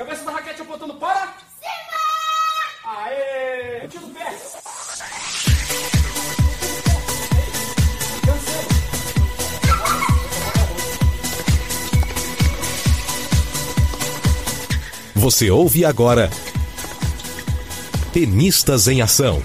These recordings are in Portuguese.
Cabeça da raquete apontando para... Cima! Aê! Tiro do pé! Você ouve agora Tenistas em Ação.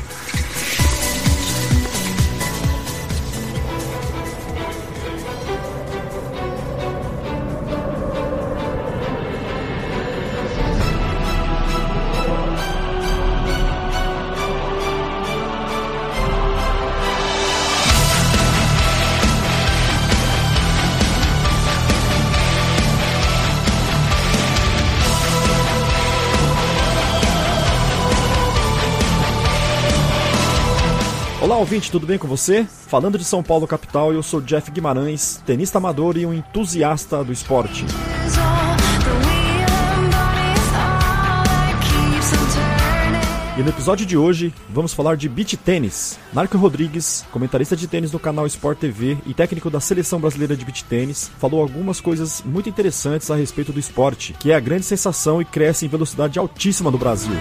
Olá, ouvinte, tudo bem com você? Falando de São Paulo capital, eu sou Jeff Guimarães, tenista amador e um entusiasta do esporte. E no episódio de hoje, vamos falar de beach tênis. Narco Rodrigues, comentarista de tênis no canal Sport TV e técnico da Seleção Brasileira de Beach Tênis, falou algumas coisas muito interessantes a respeito do esporte, que é a grande sensação e cresce em velocidade altíssima no Brasil.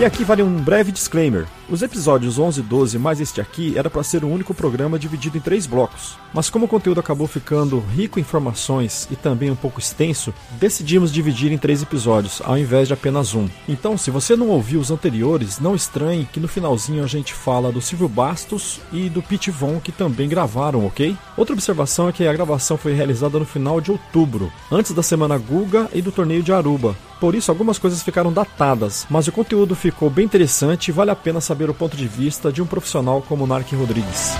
E aqui vale um breve disclaimer. Os episódios 11 e 12, mais este aqui, era para ser um único programa dividido em três blocos. Mas como o conteúdo acabou ficando rico em informações e também um pouco extenso, decidimos dividir em três episódios, ao invés de apenas um. Então, se você não ouviu os anteriores, não estranhe que no finalzinho a gente fala do Silvio Bastos e do Pete Von, que também gravaram, ok? Outra observação é que a gravação foi realizada no final de outubro, antes da semana Guga e do torneio de Aruba. Por isso, algumas coisas ficaram datadas, mas o conteúdo ficou bem interessante e vale a pena saber o ponto de vista de um profissional como Nark Rodrigues.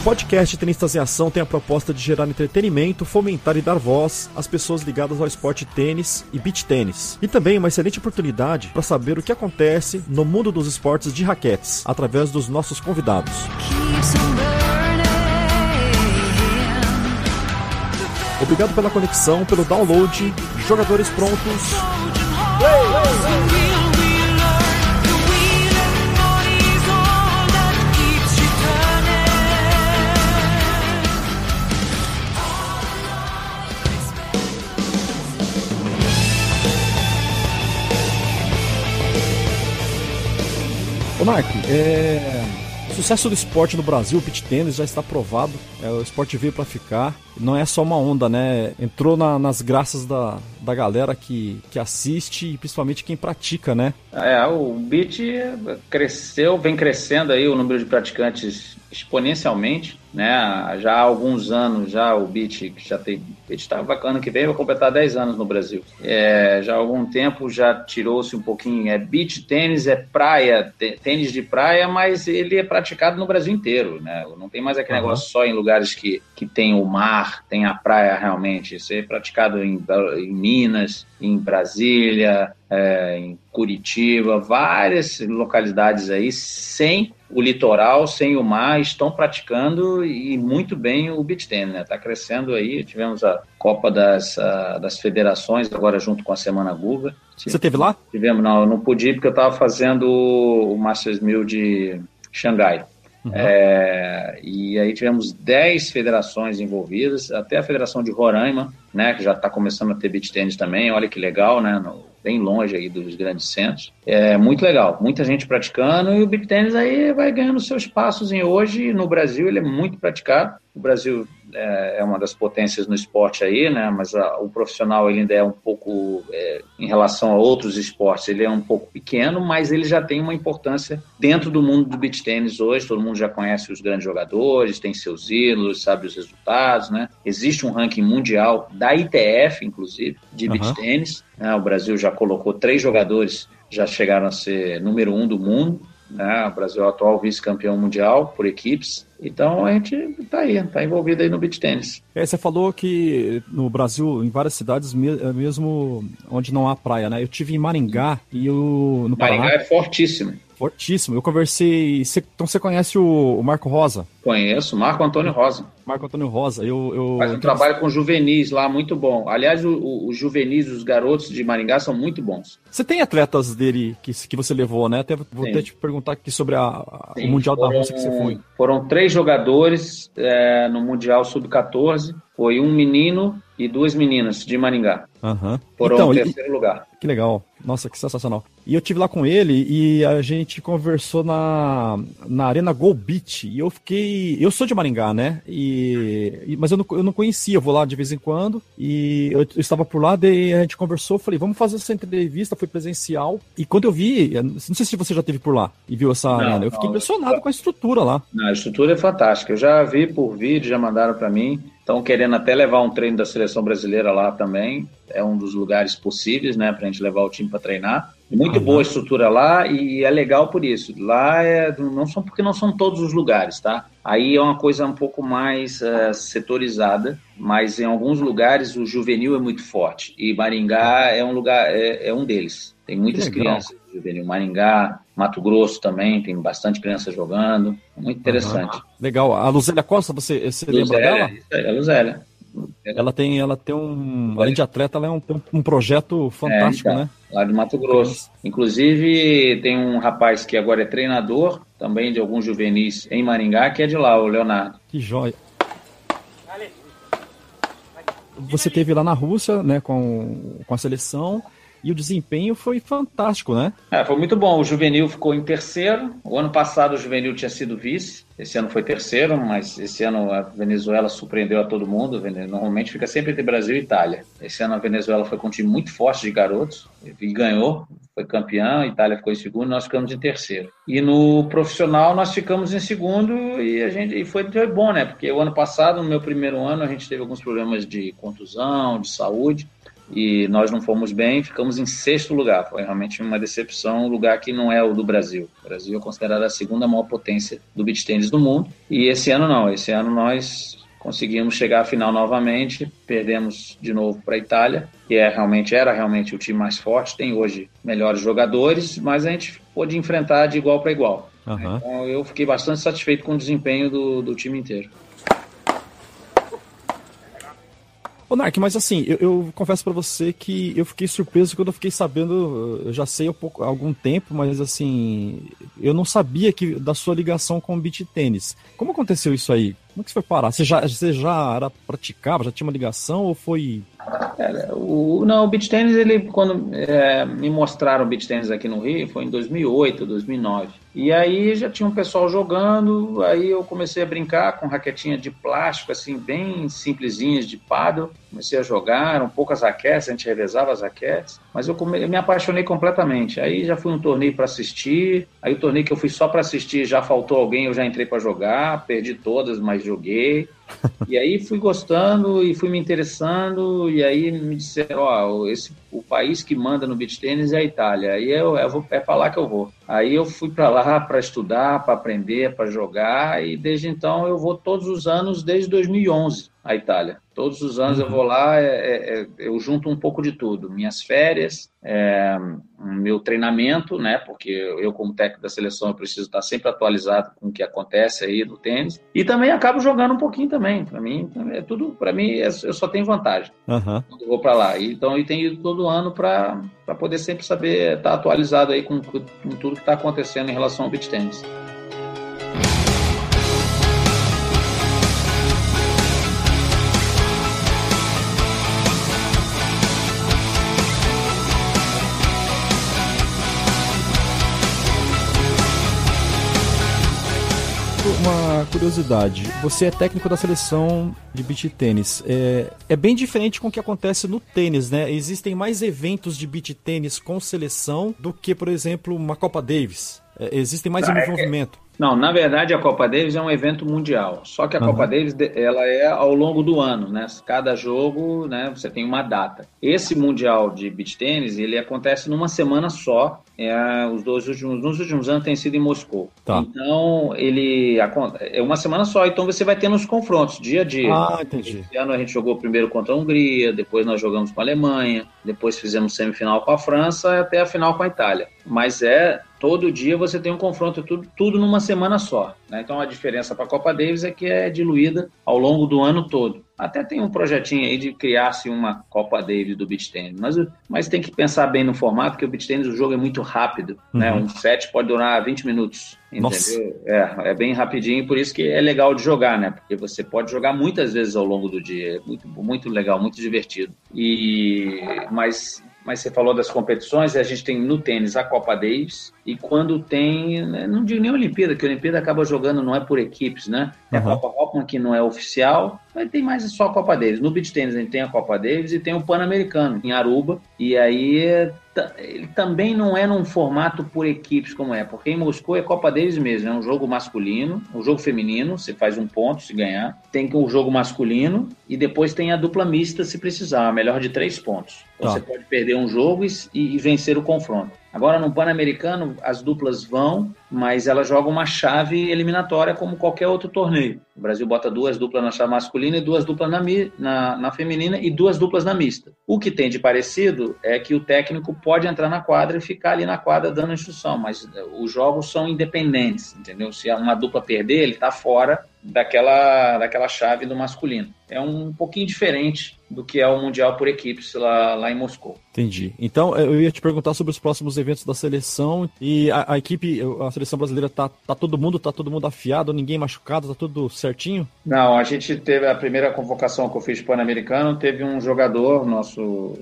O podcast Tenistas em Ação tem a proposta de gerar entretenimento, fomentar e dar voz às pessoas ligadas ao esporte tênis e beach tênis. E também uma excelente oportunidade para saber o que acontece no mundo dos esportes de raquetes, através dos nossos convidados. Obrigado pela conexão, pelo download. Jogadores prontos. Ô Mark, é... sucesso do esporte no Brasil, o beach tênis, já está provado. É, o esporte veio para ficar. Não é só uma onda, né? Entrou na, nas graças da, da galera que, que assiste e principalmente quem pratica, né? É, o beat cresceu, vem crescendo aí o número de praticantes exponencialmente, né? Já há alguns anos já o beat já tem, está bacana que vem vai completar 10 anos no Brasil. É, já há algum tempo já tirou-se um pouquinho, é beat tênis, é praia, tênis de praia, mas ele é praticado no Brasil inteiro, né? Não tem mais aquele uhum. negócio só em lugares que, que tem o mar, tem a praia realmente. Isso é praticado em, em Minas, em Brasília, é, em Curitiba, várias localidades aí sem o litoral, sem o mar, estão praticando e muito bem o beach tennis, né? Está crescendo aí. Tivemos a Copa das, a, das Federações agora junto com a Semana Guga. Você teve lá? Tivemos, não, eu não pude porque eu estava fazendo o Masters 1000 de Xangai. Uhum. É, e aí tivemos 10 federações envolvidas, até a Federação de Roraima, né, que já está começando a ter beach tennis também, olha que legal, né, no, bem longe aí dos grandes centros. É muito legal, muita gente praticando e o beach tennis aí vai ganhando seus passos em hoje. No Brasil ele é muito praticado. O Brasil é, é uma das potências no esporte aí, né? Mas a, o profissional ele ainda é um pouco, é, em relação a outros esportes, ele é um pouco pequeno, mas ele já tem uma importância dentro do mundo do beach tennis hoje. Todo mundo já conhece os grandes jogadores, tem seus ídolos, sabe os resultados, né? Existe um ranking mundial da ITF, inclusive, de uhum. beach tennis. Né? O Brasil já colocou três jogadores já chegaram a ser número um do mundo. Né? O Brasil é o atual vice-campeão mundial por equipes. Então a gente está aí, está envolvido aí no beach tênis. É, você falou que no Brasil, em várias cidades, é mesmo onde não há praia, né? Eu tive em Maringá e o no Maringá Paraná, é fortíssimo. Fortíssimo. Eu conversei. Cê, então você conhece o, o, Marco Rosa? Conheço, Marco Antônio Rosa. Marco Antônio Rosa. Eu, eu Faz um trabalho com juvenis lá muito bom. Aliás, os juvenis, os garotos de Maringá são muito bons. Você tem atletas dele que, que você levou, né? Até, vou Sim. até te perguntar aqui sobre a, a, o Mundial foram, da Rússia que você foi. Foram três jogadores é, no Mundial Sub-14. Foi um menino e duas meninas de Maringá. Uhum. Foram então, o terceiro e... lugar. Que legal. Nossa, que sensacional. E eu tive lá com ele e a gente conversou na, na Arena Go Beach. E eu fiquei. Eu sou de Maringá, né? E, e mas eu não, eu não conhecia, eu vou lá de vez em quando. E eu, eu estava por lá, daí a gente conversou. Falei, vamos fazer essa entrevista. Foi presencial. E quando eu vi, não sei se você já teve por lá e viu essa não, arena, eu fiquei não, impressionado eu... com a estrutura lá. Não, a estrutura é fantástica. Eu já vi por vídeo, já mandaram para mim. Estão querendo até levar um treino da seleção brasileira lá também. É um dos lugares possíveis, né, para a gente levar o time para treinar. Muito uhum. boa a estrutura lá e é legal por isso. Lá é, não são porque não são todos os lugares, tá? Aí é uma coisa um pouco mais uh, setorizada, mas em alguns lugares o juvenil é muito forte e Maringá é um lugar é, é um deles. Tem muitas crianças juvenil. Maringá, Mato Grosso também tem bastante criança jogando. Muito interessante. Uhum. Legal. A Luzélia Costa, você, você Luzélia, lembra dela? Isso aí, a Luzélia. Ela tem, ela tem um. Além de atleta, ela é um, um projeto fantástico, é, então, né? Lá de Mato Grosso. Inclusive, tem um rapaz que agora é treinador, também de alguns juvenis em Maringá, que é de lá, o Leonardo. Que joia. Você teve lá na Rússia, né, com, com a seleção e o desempenho foi fantástico, né? É, foi muito bom. O juvenil ficou em terceiro. O ano passado o juvenil tinha sido vice. Esse ano foi terceiro, mas esse ano a Venezuela surpreendeu a todo mundo. Normalmente fica sempre entre Brasil e Itália. Esse ano a Venezuela foi com um time muito forte de garotos e ganhou. Foi campeão, a Itália ficou em segundo, nós ficamos em terceiro. E no profissional nós ficamos em segundo e a gente e foi, foi bom, né? Porque o ano passado, no meu primeiro ano, a gente teve alguns problemas de contusão, de saúde e nós não fomos bem, ficamos em sexto lugar. Foi realmente uma decepção, um lugar que não é o do Brasil. O Brasil é considerado a segunda maior potência do beach tênis do mundo. E esse ano não, esse ano nós conseguimos chegar à final novamente, perdemos de novo para a Itália, que é realmente era realmente o time mais forte, tem hoje melhores jogadores, mas a gente pôde enfrentar de igual para igual. Uhum. Então eu fiquei bastante satisfeito com o desempenho do, do time inteiro. Ô, Nark, mas assim, eu, eu confesso para você que eu fiquei surpreso quando eu fiquei sabendo, eu já sei há, pouco, há algum tempo, mas assim, eu não sabia que da sua ligação com o beat tênis. Como aconteceu isso aí? Como que você foi parar? Você já, você já era praticava, já tinha uma ligação ou foi Cara, o, não, o beach tennis, ele, quando é, me mostraram o beach tennis aqui no Rio, foi em 2008, 2009. E aí já tinha um pessoal jogando, aí eu comecei a brincar com raquetinha de plástico, assim, bem simplesinhas de paddle. Comecei a jogar, eram poucas raquetes, a gente revezava as raquetes, mas eu, come, eu me apaixonei completamente. Aí já fui um torneio para assistir, aí o torneio que eu fui só para assistir, já faltou alguém, eu já entrei para jogar, perdi todas, mas joguei. E aí fui gostando e fui me interessando, e aí me disseram, ó, esse, o país que manda no beach tênis é a Itália, aí eu, eu vou, é para lá que eu vou. Aí eu fui para lá para estudar, para aprender, para jogar, e desde então eu vou todos os anos, desde 2011, à Itália. Todos os anos eu vou lá, é, é, é, eu junto um pouco de tudo. Minhas férias, é, meu treinamento, né? Porque eu, como técnico da seleção, eu preciso estar sempre atualizado com o que acontece aí no tênis. E também acabo jogando um pouquinho também. Para mim, é tudo. Para mim, é, eu só tenho vantagem uhum. quando vou para lá. Então, eu tenho ido todo ano para poder sempre saber estar atualizado aí com, com tudo que está acontecendo em relação ao beach tênis. Curiosidade. Você é técnico da seleção de beach tênis. É, é bem diferente com o que acontece no tênis, né? Existem mais eventos de beach tênis com seleção do que, por exemplo, uma Copa Davis. É, existem mais ah, é envolvimento. Não, na verdade a Copa Davis é um evento mundial. Só que a uhum. Copa Davis ela é ao longo do ano, né? Cada jogo, né? Você tem uma data. Esse mundial de beach tênis ele acontece numa semana só. É, os dois últimos, nos últimos anos tem sido em Moscou. Tá. Então ele é uma semana só. Então você vai tendo os confrontos dia a dia. Ah, entendi. Esse ano a gente jogou primeiro contra a Hungria, depois nós jogamos com a Alemanha, depois fizemos semifinal com a França, até a final com a Itália. Mas é todo dia você tem um confronto, tudo, tudo numa semana só. Né? Então a diferença para a Copa Davis é que é diluída ao longo do ano todo. Até tem um projetinho aí de criar-se uma Copa Davis do beach tennis, mas, mas tem que pensar bem no formato, porque o beach tennis o jogo é muito rápido, né? uhum. né? Um set pode durar 20 minutos, entendeu? É, é bem rapidinho, por isso que é legal de jogar, né? Porque você pode jogar muitas vezes ao longo do dia, é muito, muito legal, muito divertido. E mas mas você falou das competições, a gente tem no tênis a Copa Davis, e quando tem, né, não digo nem Olimpíada, que a Olimpíada acaba jogando, não é por equipes, né? É uhum. a Copa Hoffman, que não é oficial, mas tem mais só a Copa Davis. No beach tênis a gente tem a Copa Davis e tem o Pan-Americano, em Aruba, e aí ele também não é num formato por equipes como é, porque em Moscou é Copa Davis mesmo, é um jogo masculino, um jogo feminino, você faz um ponto se ganhar, tem o jogo masculino e depois tem a dupla mista se precisar, a melhor de três pontos. Então, você pode perder um jogo e, e vencer o confronto. Agora, no Pan-Americano, as duplas vão, mas elas jogam uma chave eliminatória como qualquer outro torneio. O Brasil bota duas duplas na chave masculina e duas duplas na, na, na, feminina e duas duplas na mista. O que tem de parecido é que o técnico pode entrar na quadra e ficar ali na quadra dando instrução, mas os jogos são independentes, entendeu? Se uma dupla perder, ele está fora daquela, daquela chave do masculino. É um pouquinho diferente do que é o Mundial por equipes lá, lá em Moscou. Entendi. Então, eu ia te perguntar sobre os próximos eventos da seleção e a, a equipe, a seleção brasileira tá, tá todo mundo, tá todo mundo afiado, ninguém machucado, tá tudo certinho? Não, a gente teve a primeira convocação que eu fiz Pan-Americano, teve um jogador, nosso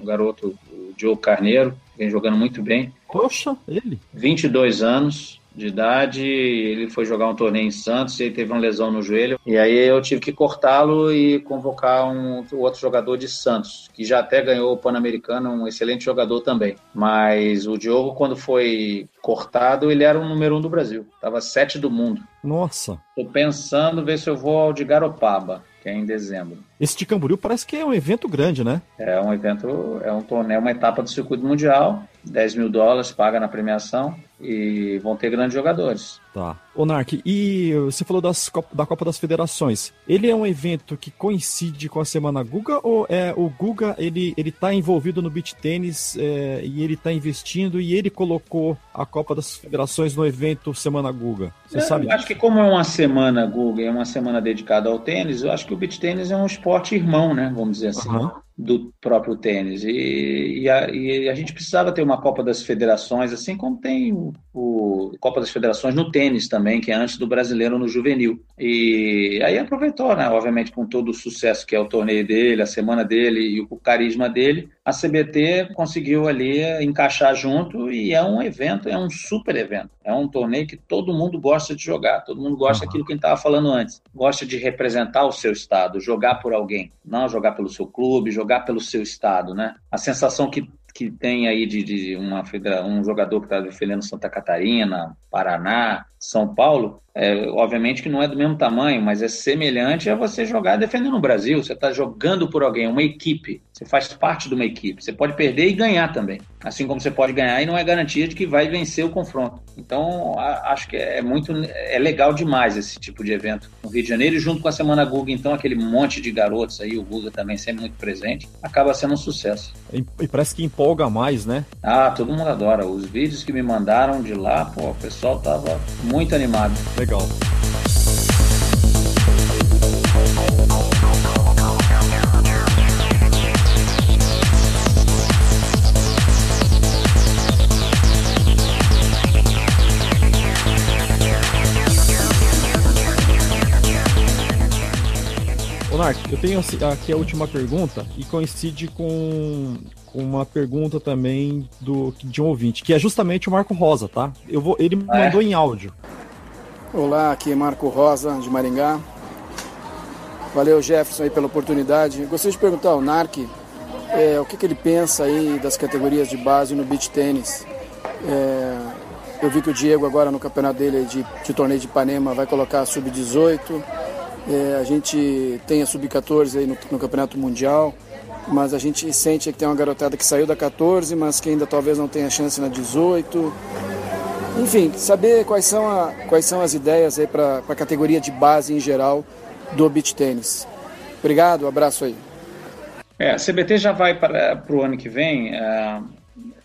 um garoto, o Diogo Carneiro, vem jogando muito bem. Poxa, ele? 22 anos, de idade, ele foi jogar um torneio em Santos e teve uma lesão no joelho. E aí eu tive que cortá-lo e convocar um outro jogador de Santos, que já até ganhou o Pan-Americano, um excelente jogador também. Mas o Diogo, quando foi cortado, ele era o número um do Brasil. Tava sete do mundo. Nossa. Tô pensando ver se eu vou ao de Garopaba que é em dezembro. Esse de Camboriú parece que é um evento grande, né? É um evento, é um torneio, uma etapa do circuito mundial, 10 mil dólares paga na premiação e vão ter grandes jogadores. Tá. Ô Nark, e você falou das, da Copa das Federações. Ele é um evento que coincide com a Semana Guga ou é o Guga, ele, ele tá envolvido no beach tênis é, e ele tá investindo e ele colocou a Copa das Federações no evento Semana Guga? Você sabe? Acho que como é uma semana Guga, é uma semana dedicada ao tênis, eu acho que o beach tênis é um esporte irmão, né? Vamos dizer assim. Uhum do próprio tênis. E, e, a, e, a, gente precisava ter uma Copa das Federações, assim como tem o, o, Copa das Federações no tênis também, que é antes do brasileiro no juvenil. E aí aproveitou, né? Obviamente, com todo o sucesso que é o torneio dele, a semana dele e o carisma dele, a CBT conseguiu ali encaixar junto e é um evento, é um super evento. É um torneio que todo mundo gosta de jogar, todo mundo gosta uhum. daquilo que a gente estava falando antes. Gosta de representar o seu estado, jogar por alguém, não jogar pelo seu clube, jogar pelo seu estado, né? A sensação que que tem aí de, de uma, um jogador que está defendendo Santa Catarina, Paraná, São Paulo, é, obviamente que não é do mesmo tamanho, mas é semelhante a você jogar defendendo o Brasil. Você está jogando por alguém, uma equipe. Você faz parte de uma equipe. Você pode perder e ganhar também. Assim como você pode ganhar e não é garantia de que vai vencer o confronto. Então, a, acho que é muito é legal demais esse tipo de evento no Rio de Janeiro. E junto com a Semana Guga, então, aquele monte de garotos aí, o Guga também sempre muito presente, acaba sendo um sucesso. E, e parece que empolga mais, né? Ah, todo mundo adora. Os vídeos que me mandaram de lá, pô, o pessoal tava muito animado. Legal. Eu tenho aqui a última pergunta e coincide com uma pergunta também do de um ouvinte, que é justamente o Marco Rosa, tá? Eu vou, ele me mandou é. em áudio. Olá, aqui é Marco Rosa, de Maringá. Valeu, Jefferson, aí pela oportunidade. Gostaria de perguntar ao Narc é, o que, que, ele pensa aí das categorias de base no beach tênis. É, eu vi que o Diego agora no campeonato dele de, de torneio de Ipanema vai colocar a sub-18. É, a gente tem a sub-14 aí no, no, Campeonato Mundial, mas a gente sente que tem uma garotada que saiu da 14, mas que ainda talvez não tenha chance na 18. Enfim, saber quais são, a, quais são as ideias aí para a categoria de base em geral do beach tênis. Obrigado, abraço aí. É, a CBT já vai para, para o ano que vem. Uh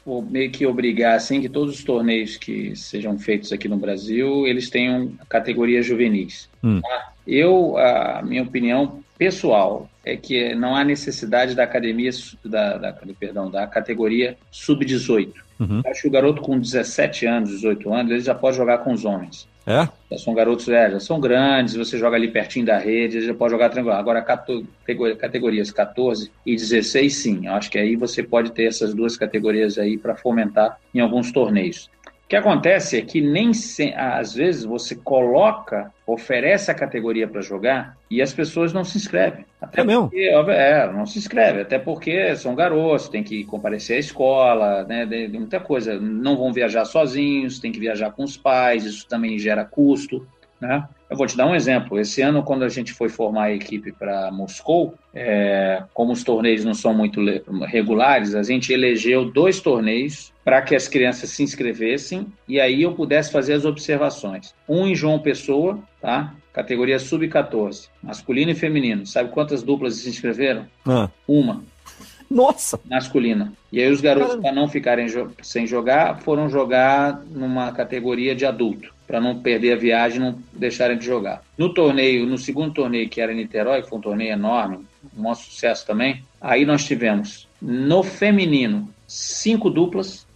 vou meio que obrigar assim que todos os torneios que sejam feitos aqui no Brasil eles tenham categorias juvenis. Hum. Tá? Eu, a minha opinião pessoal é que não há necessidade da academia da, da perdão da categoria sub-18. Uhum. Acho que o garoto com 17 anos, 18 anos, ele já pode jogar com os homens. É? Já são garotos, é, já são grandes, você joga ali pertinho da rede, já pode jogar tranquilo. Agora, categorias 14 e 16, sim. Eu acho que aí você pode ter essas duas categorias aí para fomentar em alguns torneios. O que acontece é que nem se, às vezes você coloca, oferece a categoria para jogar e as pessoas não se inscrevem. Até é mesmo? Porque, é, não se inscreve, até porque são garotos, tem que comparecer à escola, né, de, de muita coisa. Não vão viajar sozinhos, tem que viajar com os pais, isso também gera custo. Né? Eu vou te dar um exemplo. Esse ano, quando a gente foi formar a equipe para Moscou, é, como os torneios não são muito regulares, a gente elegeu dois torneios para que as crianças se inscrevessem e aí eu pudesse fazer as observações. Um em João Pessoa, tá? Categoria sub-14, masculino e feminino. Sabe quantas duplas se inscreveram? Ah. Uma. Nossa! Masculina. E aí os garotos, para não ficarem jo sem jogar, foram jogar numa categoria de adulto para não perder a viagem e não deixarem de jogar. No torneio, no segundo torneio que era em Niterói, que foi um torneio enorme, um maior sucesso também, aí nós tivemos no feminino cinco duplas,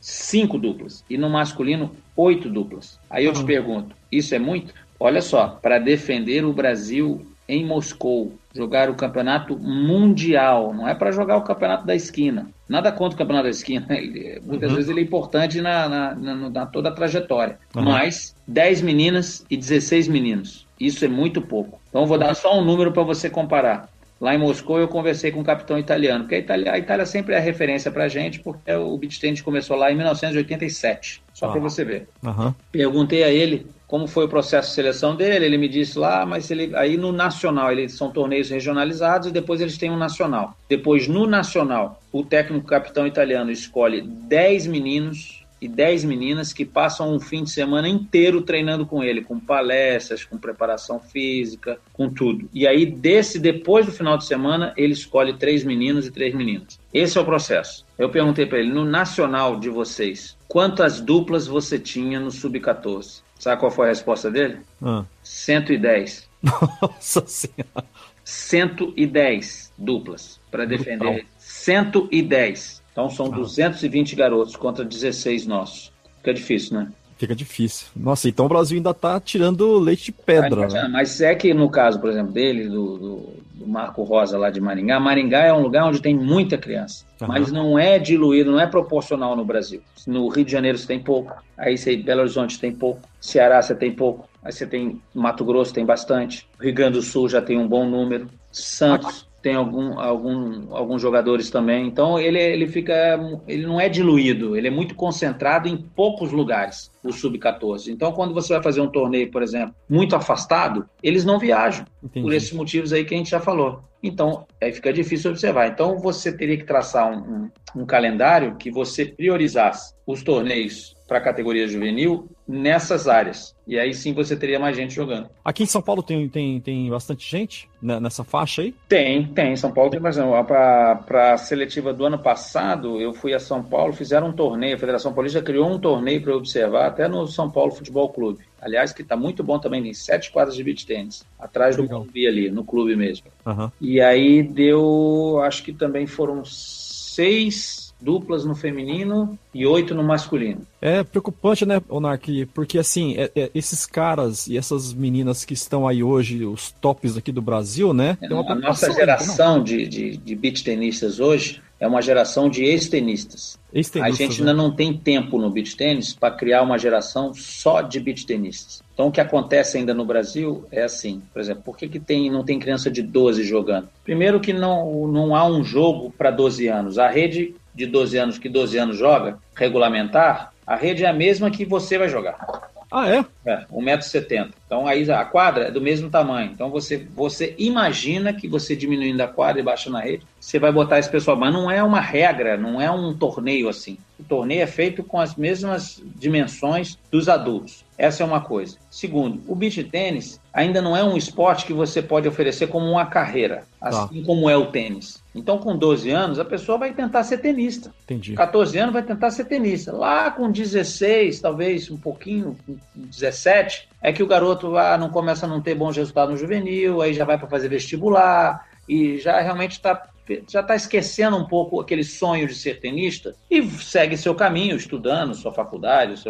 cinco duplas, e no masculino oito duplas. Aí eu te pergunto, isso é muito? Olha só, para defender o Brasil em Moscou, jogar o campeonato mundial, não é para jogar o campeonato da esquina. Nada contra o campeonato da esquina, ele, muitas uhum. vezes ele é importante na, na, na, na toda a trajetória. Uhum. Mas 10 meninas e 16 meninos, isso é muito pouco. Então vou dar só um número para você comparar. Lá em Moscou eu conversei com um capitão italiano, porque a Itália, a Itália sempre é a referência para a gente, porque o tennis começou lá em 1987, só para você ver. Uhum. Perguntei a ele como foi o processo de seleção dele, ele me disse lá, mas ele aí no nacional, eles são torneios regionalizados e depois eles têm um nacional. Depois no nacional, o técnico capitão italiano escolhe 10 meninos e 10 meninas que passam um fim de semana inteiro treinando com ele, com palestras, com preparação física, com tudo. E aí desse depois do final de semana, ele escolhe três meninos e três meninas. Esse é o processo. Eu perguntei para ele, no nacional de vocês, quantas duplas você tinha no sub-14? Sabe qual foi a resposta dele? Ah. 110. Nossa Senhora. 110 duplas para defender. 110. Então são ah. 220 garotos contra 16 nossos. Fica difícil, né? Fica difícil. Nossa, então o Brasil ainda tá tirando leite de pedra. Mas, né? mas é que no caso, por exemplo, dele, do, do, do, Marco Rosa lá de Maringá, Maringá é um lugar onde tem muita criança. Uhum. Mas não é diluído, não é proporcional no Brasil. No Rio de Janeiro você tem pouco, aí você, Belo Horizonte tem pouco, Ceará você tem pouco, aí você tem Mato Grosso tem bastante, Rio Grande do Sul já tem um bom número, Santos tem algum, algum, alguns jogadores também. Então ele, ele fica, ele não é diluído, ele é muito concentrado em poucos lugares, o sub-14. Então quando você vai fazer um torneio, por exemplo, muito afastado, eles não viajam Entendi. por esses motivos aí que a gente já falou. Então aí fica difícil observar. Então você teria que traçar um, um, um calendário que você priorizasse os torneios para a categoria juvenil nessas áreas. E aí sim você teria mais gente jogando. Aqui em São Paulo tem, tem, tem bastante gente nessa faixa aí? Tem, tem. São Paulo tem bastante. Para a seletiva do ano passado, eu fui a São Paulo, fizeram um torneio, a Federação Paulista criou um torneio para observar, até no São Paulo Futebol Clube. Aliás, que está muito bom também, tem sete quadras de beach tênis, atrás do clube ali, no clube mesmo. Uhum. E aí deu, acho que também foram seis duplas no feminino e oito no masculino. É preocupante, né, Onark? Porque assim, é, é, esses caras e essas meninas que estão aí hoje, os tops aqui do Brasil, né? É, a nossa geração de, de, de beach tenistas hoje é uma geração de ex-tenistas. Ex a gente né? ainda não tem tempo no beach tênis para criar uma geração só de beach tenistas. Então o que acontece ainda no Brasil é assim, por exemplo, por que, que tem, não tem criança de 12 jogando? Primeiro que não, não há um jogo para 12 anos. A rede de 12 anos que 12 anos joga, regulamentar, a rede é a mesma que você vai jogar. Ah, é? É, 1,70m. Então aí a quadra é do mesmo tamanho. Então você, você imagina que você diminuindo a quadra e baixando a rede, você vai botar esse pessoal. Mas não é uma regra, não é um torneio assim. O torneio é feito com as mesmas dimensões dos adultos. Essa é uma coisa. Segundo, o beach tênis ainda não é um esporte que você pode oferecer como uma carreira, assim tá. como é o tênis. Então, com 12 anos, a pessoa vai tentar ser tenista. Entendi. 14 anos vai tentar ser tenista. Lá com 16, talvez um pouquinho, 17, é que o garoto ah, não começa a não ter bons resultados no juvenil, aí já vai para fazer vestibular e já realmente está já está esquecendo um pouco aquele sonho de ser tenista e segue seu caminho, estudando, sua faculdade,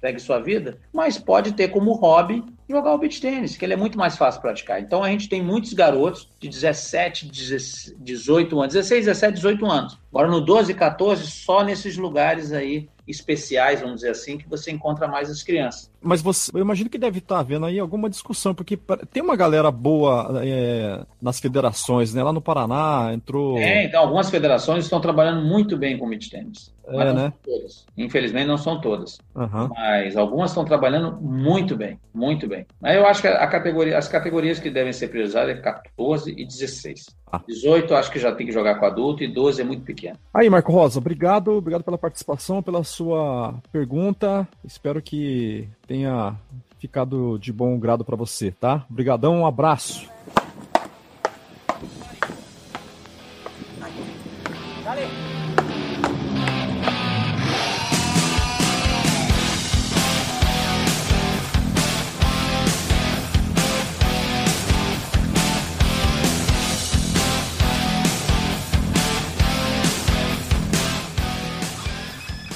segue sua vida, mas pode ter como hobby jogar o beach tênis, que ele é muito mais fácil praticar. Então a gente tem muitos garotos de 17, 18 anos, 16, 17, 18 anos. Agora no 12, 14, só nesses lugares aí especiais, vamos dizer assim, que você encontra mais as crianças. Mas você, eu imagino que deve estar havendo aí alguma discussão, porque tem uma galera boa é, nas federações, né? Lá no Paraná entrou. É, então algumas federações estão trabalhando muito bem com beach tênis. É, né? todas. Infelizmente não são todas. Uhum. Mas algumas estão trabalhando muito bem, muito bem. Aí eu acho que a categoria, as categorias que devem ser priorizadas é 14 e 16. Ah. 18 acho que já tem que jogar com adulto e 12 é muito pequeno. Aí, Marco Rosa, obrigado, obrigado pela participação, pela sua pergunta. Espero que tenha ficado de bom grado para você, tá? Obrigadão, um abraço.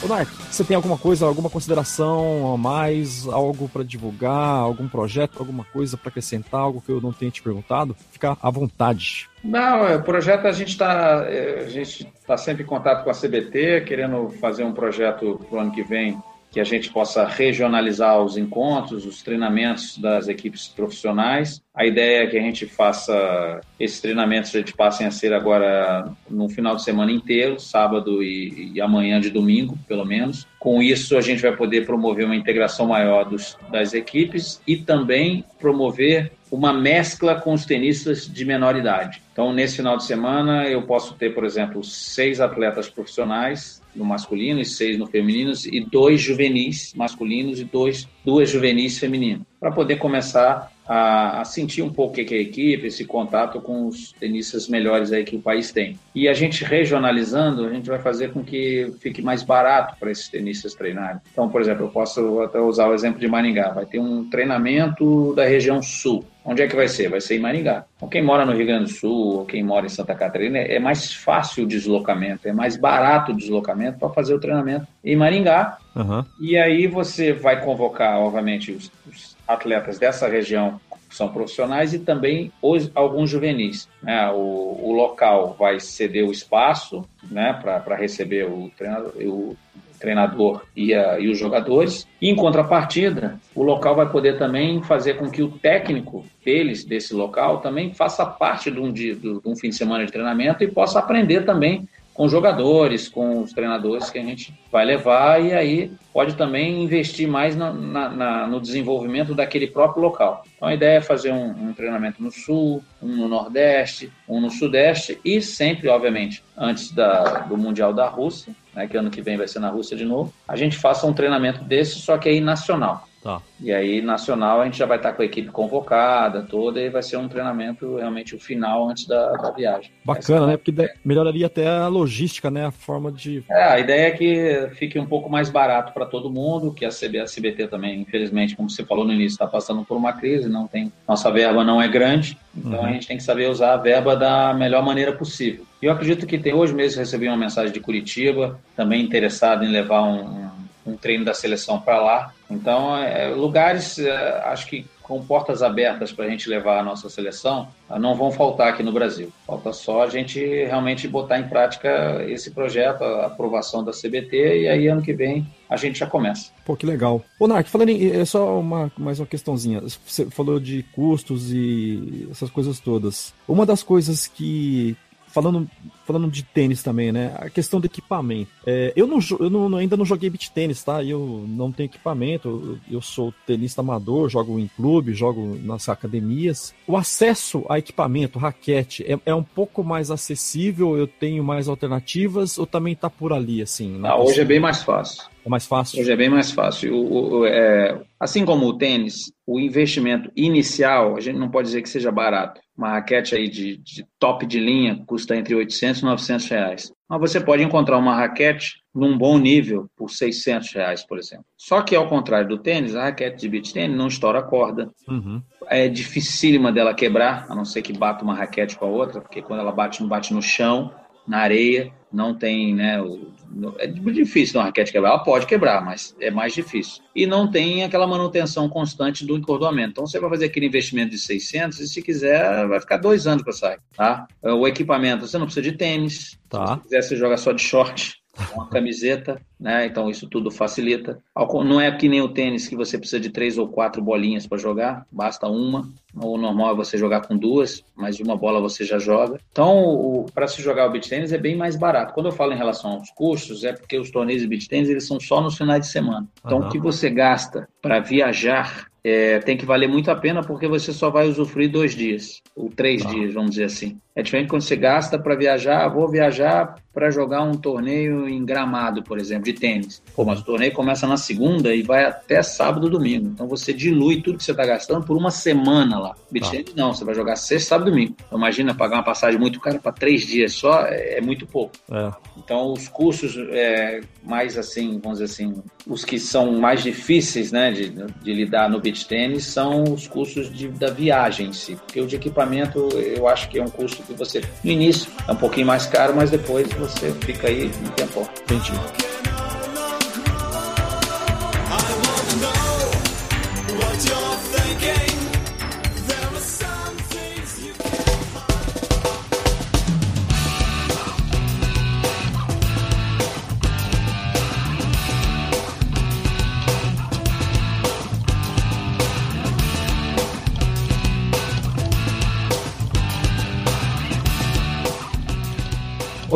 Nark, você tem alguma coisa, alguma consideração a mais, algo para divulgar, algum projeto, alguma coisa para acrescentar, algo que eu não tenha te perguntado? Fica à vontade. Não, é, o projeto a gente está é, a gente está sempre em contato com a CBT, querendo fazer um projeto para o ano que vem que a gente possa regionalizar os encontros, os treinamentos das equipes profissionais. A ideia é que a gente faça esses treinamentos, a gente passem a ser agora no final de semana inteiro, sábado e, e amanhã de domingo, pelo menos. Com isso, a gente vai poder promover uma integração maior dos, das equipes e também promover uma mescla com os tenistas de menor idade. Então, nesse final de semana, eu posso ter, por exemplo, seis atletas profissionais no masculino e seis no feminino e dois juvenis masculinos e dois, duas juvenis femininas, para poder começar a, a, sentir um pouco o que é a equipe, esse contato com os tenistas melhores aí que o país tem. E a gente regionalizando, a gente vai fazer com que fique mais barato para esses tenistas treinarem. Então, por exemplo, eu posso até usar o exemplo de Maringá. Vai ter um treinamento da região sul. Onde é que vai ser? Vai ser em Maringá. Então, quem mora no Rio Grande do Sul ou quem mora em Santa Catarina, é mais fácil o deslocamento, é mais barato o deslocamento para fazer o treinamento em Maringá. Uhum. E aí você vai convocar, obviamente, os, os atletas dessa região são profissionais e também os, alguns juvenis. Né? O, o local vai ceder o espaço né, para receber o treinador, o treinador e, a, e os jogadores. E, em contrapartida, o local vai poder também fazer com que o técnico deles, desse local, também faça parte de um, dia, de um fim de semana de treinamento e possa aprender também com os jogadores, com os treinadores que a gente vai levar e aí pode também investir mais na, na, no desenvolvimento daquele próprio local. Então a ideia é fazer um, um, treinamento no sul, um no nordeste, um no sudeste e sempre, obviamente, antes da, do Mundial da Rússia, né, que ano que vem vai ser na Rússia de novo, a gente faça um treinamento desse, só que aí nacional. Tá. E aí, nacional, a gente já vai estar com a equipe convocada toda e vai ser um treinamento realmente o final antes da, da viagem. Bacana, né? Porque melhoraria até a logística, né? A forma de. É, a ideia é que fique um pouco mais barato para todo mundo, que a, CB, a CBT também, infelizmente, como você falou no início, está passando por uma crise, não tem. Nossa verba não é grande, então uhum. a gente tem que saber usar a verba da melhor maneira possível. E eu acredito que tem hoje mesmo recebi uma mensagem de Curitiba, também interessado em levar um, um um treino da seleção para lá. Então, é, lugares, é, acho que com portas abertas para a gente levar a nossa seleção, não vão faltar aqui no Brasil. Falta só a gente realmente botar em prática esse projeto, a aprovação da CBT, e aí ano que vem a gente já começa. Pô, que legal. Ô, Nark, falando em, é só uma, mais uma questãozinha. Você falou de custos e essas coisas todas. Uma das coisas que falando, falando de tênis também, né? A questão do equipamento. É, eu não, eu não, ainda não joguei beat tênis, tá? Eu não tenho equipamento. Eu, eu sou tenista amador, jogo em clube, jogo nas academias. O acesso a equipamento, raquete, é, é um pouco mais acessível? Eu tenho mais alternativas ou também tá por ali, assim? Ah, hoje é bem mais fácil. É mais fácil? Hoje é bem mais fácil. O, o, é, assim como o tênis, o investimento inicial, a gente não pode dizer que seja barato. Uma raquete aí de, de top de linha custa entre 800 e 900 reais. Mas você pode encontrar uma raquete num bom nível por 600 reais, por exemplo. Só que ao contrário do tênis, a raquete de beach tênis não estoura a corda. Uhum. É dificílima dela quebrar, a não ser que bata uma raquete com a outra, porque quando ela bate, não bate no chão, na areia, não tem, né, o, é difícil uma raquete quebrar. Ela pode quebrar, mas é mais difícil. E não tem aquela manutenção constante do encordoamento. Então você vai fazer aquele investimento de 600 e se quiser vai ficar dois anos para sair, tá? O equipamento, você não precisa de tênis. Tá. Se quiser você joga só de short uma camiseta, né? Então isso tudo facilita. Não é que nem o tênis que você precisa de três ou quatro bolinhas para jogar, basta uma. O normal é você jogar com duas, mas de uma bola você já joga. Então, para se jogar o beach tênis é bem mais barato. Quando eu falo em relação aos custos, é porque os torneios de beach tênis eles são só nos finais de semana. Então, uhum. o que você gasta para viajar é, tem que valer muito a pena porque você só vai usufruir dois dias, ou três ah. dias, vamos dizer assim. É diferente quando você gasta para viajar, vou viajar para jogar um torneio em gramado, por exemplo, de tênis. Pô, mas o torneio começa na segunda e vai até sábado domingo. Então você dilui tudo que você está gastando por uma semana lá. Beach ah. não, você vai jogar sexta, sábado e domingo. Então, imagina pagar uma passagem muito cara para três dias só, é, é muito pouco. É. Então os custos é, mais assim, vamos dizer assim, os que são mais difíceis né, de, de lidar no beach tênis são os custos de, da viagem em si. Porque o de equipamento eu acho que é um custo que você, no início, é um pouquinho mais caro, mas depois você fica aí um tempo. Entendi.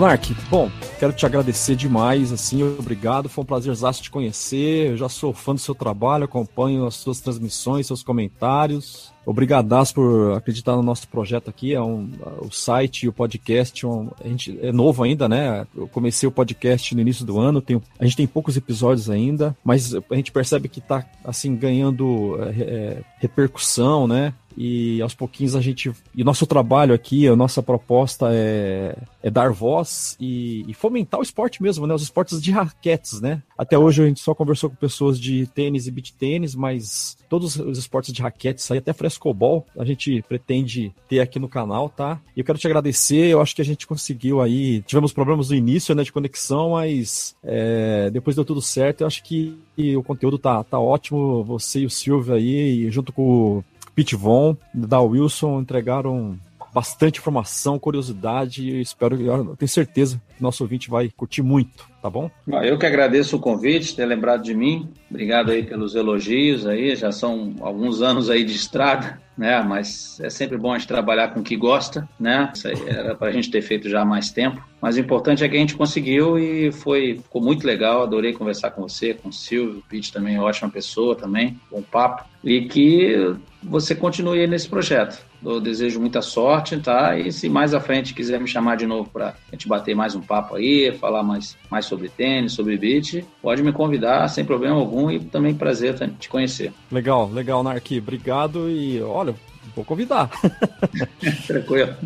Nark, bom, quero te agradecer demais, assim, obrigado, foi um prazer te conhecer, eu já sou fã do seu trabalho, acompanho as suas transmissões, seus comentários, Obrigadaço por acreditar no nosso projeto aqui. É um, o site e o podcast um, a gente é novo ainda, né? Eu comecei o podcast no início do ano. A gente tem poucos episódios ainda, mas a gente percebe que está assim ganhando é, é, repercussão, né? E aos pouquinhos a gente. E nosso trabalho aqui, a nossa proposta é, é dar voz e, e, fomentar o esporte mesmo, né? Os esportes de raquetes, né? Até hoje a gente só conversou com pessoas de tênis e beach tênis, mas todos os esportes de raquetes, aí até frescobol, a gente pretende ter aqui no canal, tá? E eu quero te agradecer, eu acho que a gente conseguiu aí. Tivemos problemas no início, né, de conexão, mas é, depois deu tudo certo. Eu acho que o conteúdo tá, tá ótimo. Você e o Silvio aí, junto com o Pete Von, da Wilson, entregaram bastante informação, curiosidade. E espero, eu tenho certeza que nosso ouvinte vai curtir muito, tá bom? Eu que agradeço o convite, ter lembrado de mim. Obrigado aí pelos elogios aí. Já são alguns anos aí de estrada, né? Mas é sempre bom a gente trabalhar com o que gosta, né? Isso aí era para a gente ter feito já há mais tempo. Mas o importante é que a gente conseguiu e foi ficou muito legal. Adorei conversar com você, com o Silvio, o Pete também, ótima pessoa também, bom papo. E que você continue aí nesse projeto. Eu desejo muita sorte, tá? E se mais à frente quiser me chamar de novo para a gente bater mais um papo aí, falar mais, mais sobre tênis, sobre beat, pode me convidar sem problema algum e também prazer te conhecer. Legal, legal, Narki. Obrigado e olha, vou convidar. Tranquilo.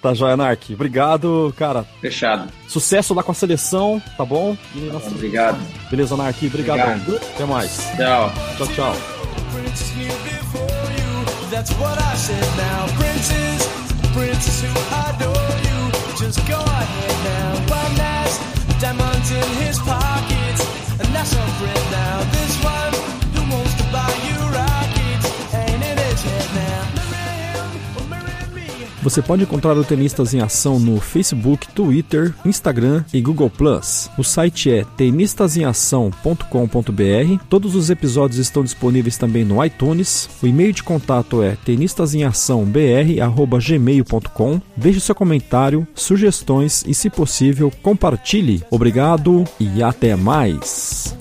Tá joia, Nark. Obrigado, cara. Fechado. Sucesso lá com a seleção, tá bom? Nossa... Obrigado. Beleza, Nark. Obrigado. Obrigado. Até mais. Tchau. Tchau, tchau. That's what I said now. Princess, princess who adore you. Just go ahead now. One has diamonds in his pockets. And that's a friend now. This one Você pode encontrar o Tenistas em Ação no Facebook, Twitter, Instagram e Google+. O site é tenistasemação.com.br. Todos os episódios estão disponíveis também no iTunes. O e-mail de contato é tenistasemaçãobr@gmail.com. Deixe seu comentário, sugestões e, se possível, compartilhe. Obrigado e até mais.